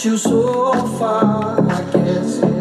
you so far, I guess.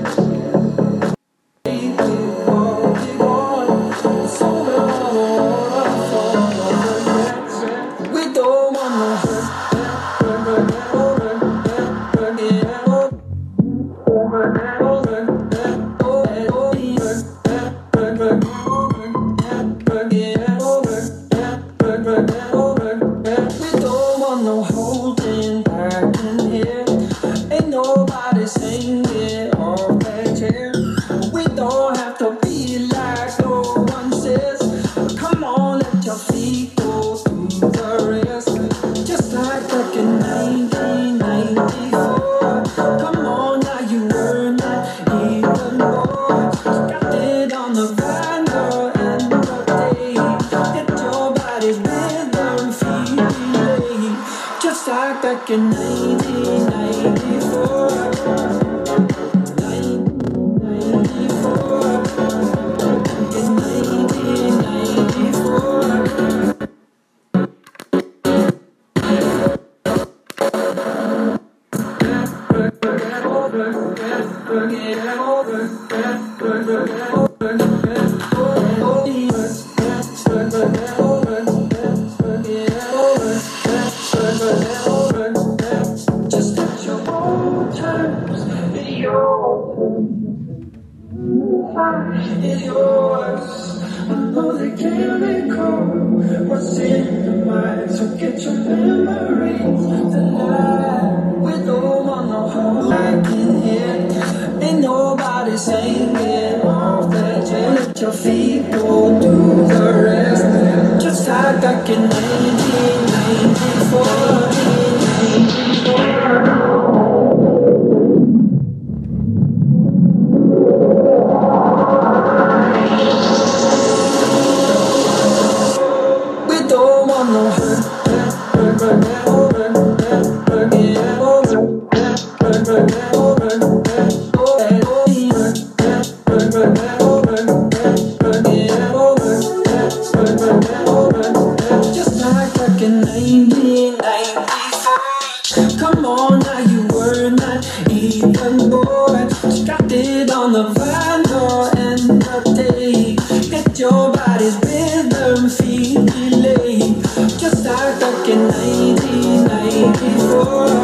1994.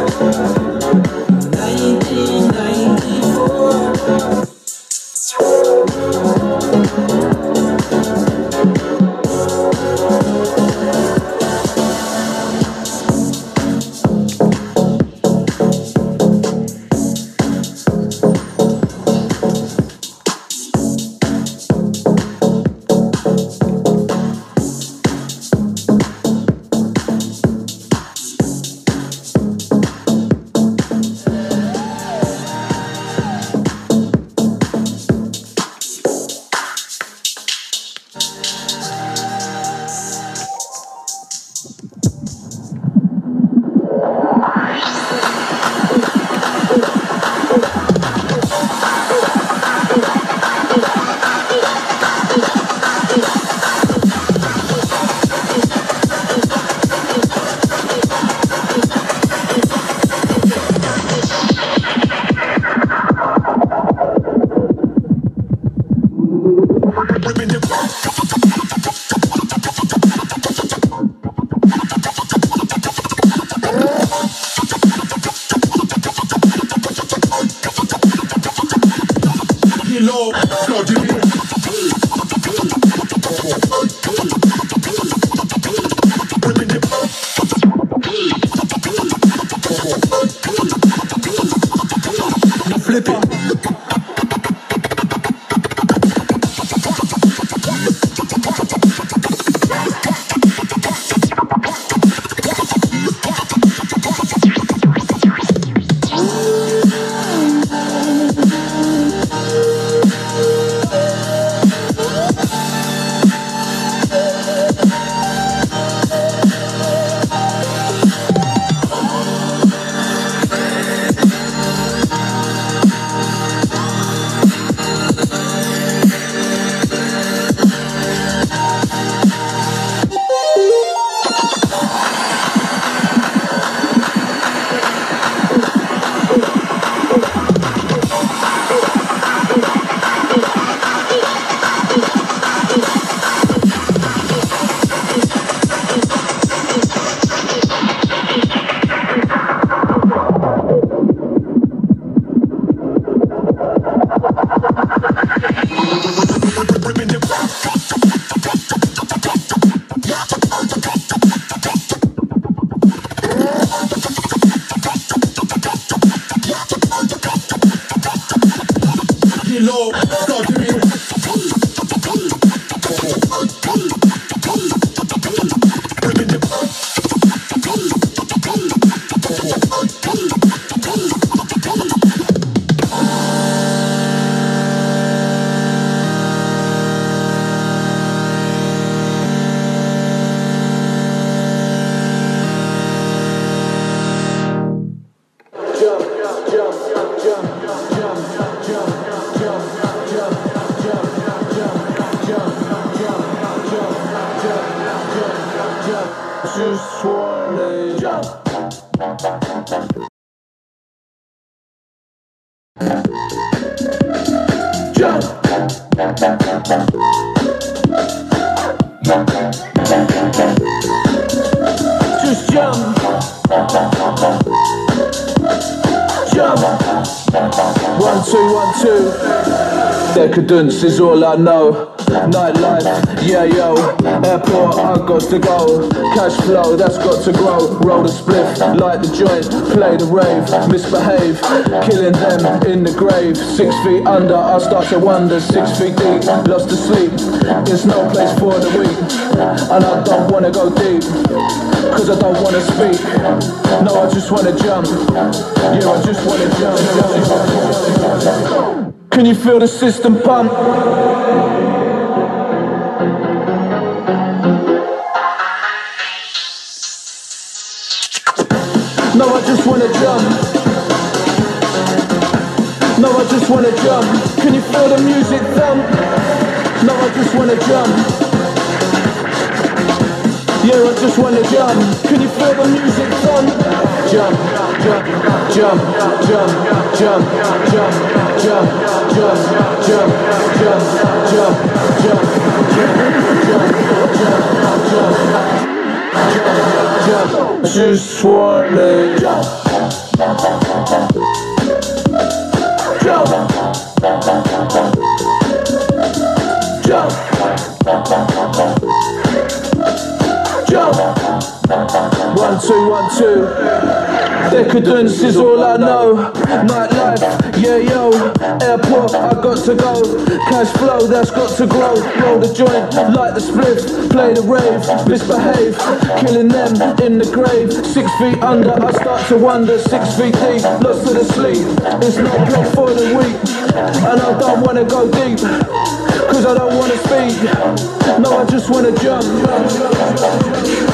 Flip it. it Just wanna jump. Jump. Just jump. Jump. One, two, one, two. Decadence is all I know. Nightlife, yeah yo. Airport, I got to go. Cash flow, that's got to grow. Roll the spliff, light the joint, play the rave, misbehave, killing them in the grave. Six feet under, I start to wonder. Six feet deep, lost to sleep. There's no place for the weak, and I don't wanna go deep. Cause I don't wanna speak. No, I just wanna jump. Yeah, I just wanna jump. jump, jump, jump. Can you feel the system pump? Wanna jump. No, I just wanna jump. Can you feel the music thump? No, I just wanna jump. Yeah, I just wanna jump. Can you feel the music thump? Jump, jump, jump, jump, jump, jump, jump, jump, jump, jump, jump, jump, jump, Just wanna jump. Jump. Jump. Jump. One, two, one, two. Decadence is all I know. Nightlife, yeah, yo. Airport, I got to go. Cash flow, that's got to grow. Roll the joint, light the spliff, play the rave, misbehave, killing them in the grave. Six feet under, I start to wonder. Six feet deep, lost to the sleep. It's no place for the weak, and I don't wanna go deep. Cause I don't wanna speak. No, I just wanna jump.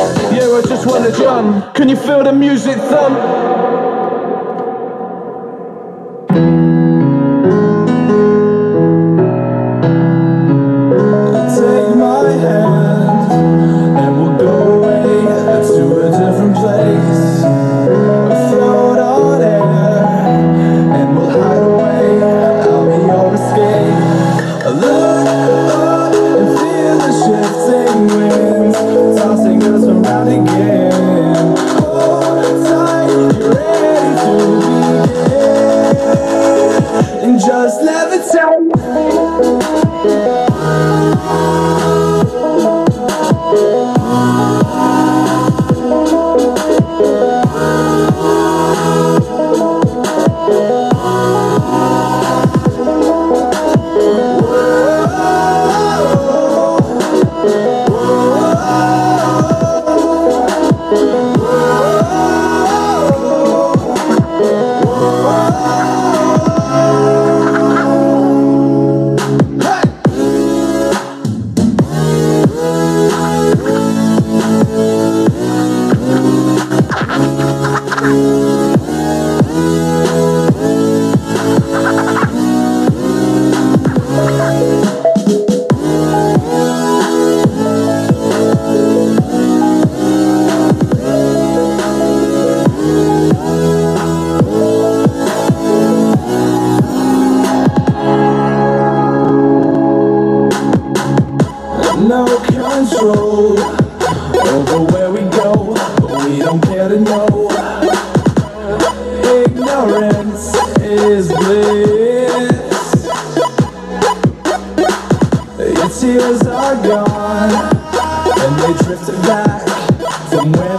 Yeah, I just wanna jump. Can you feel the music thump? To know. Ignorance is bliss. Your tears are gone, and they drifted back from where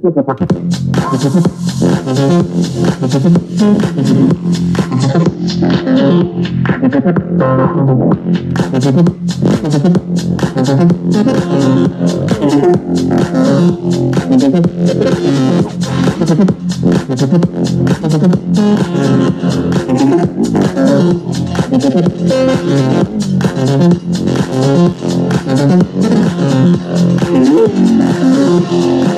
House time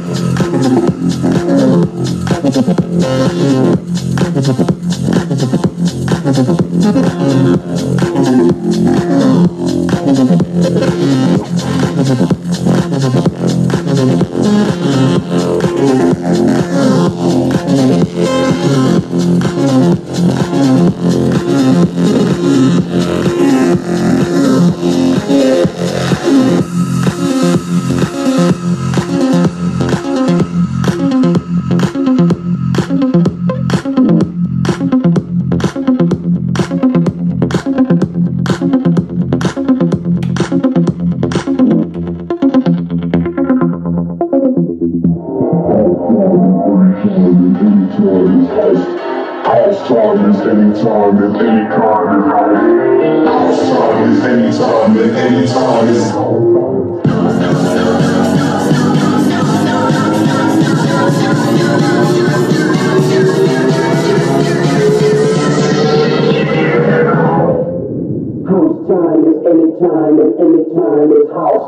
is anytime and any kind of time is anytime and any time is time is anytime and anytime is house.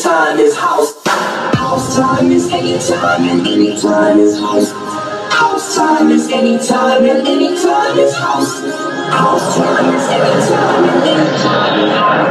Anytime is house. House time is anytime and anytime is house. House time is anytime and anytime is house. House time is anytime and anytime is house.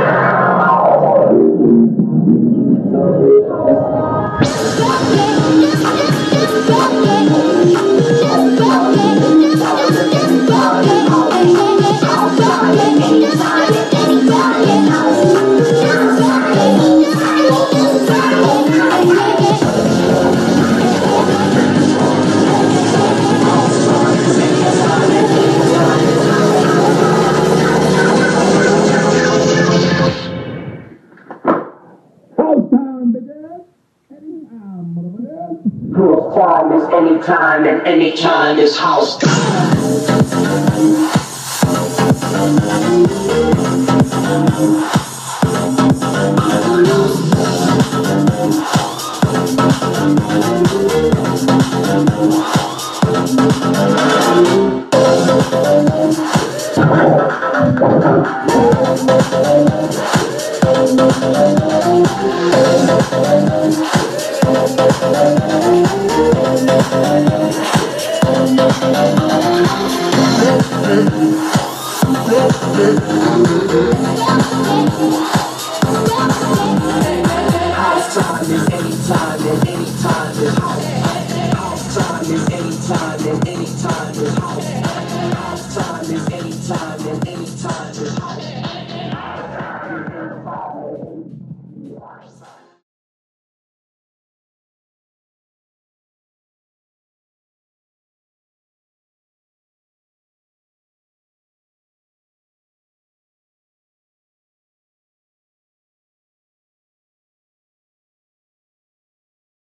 Time is anytime and anytime is house Thank you.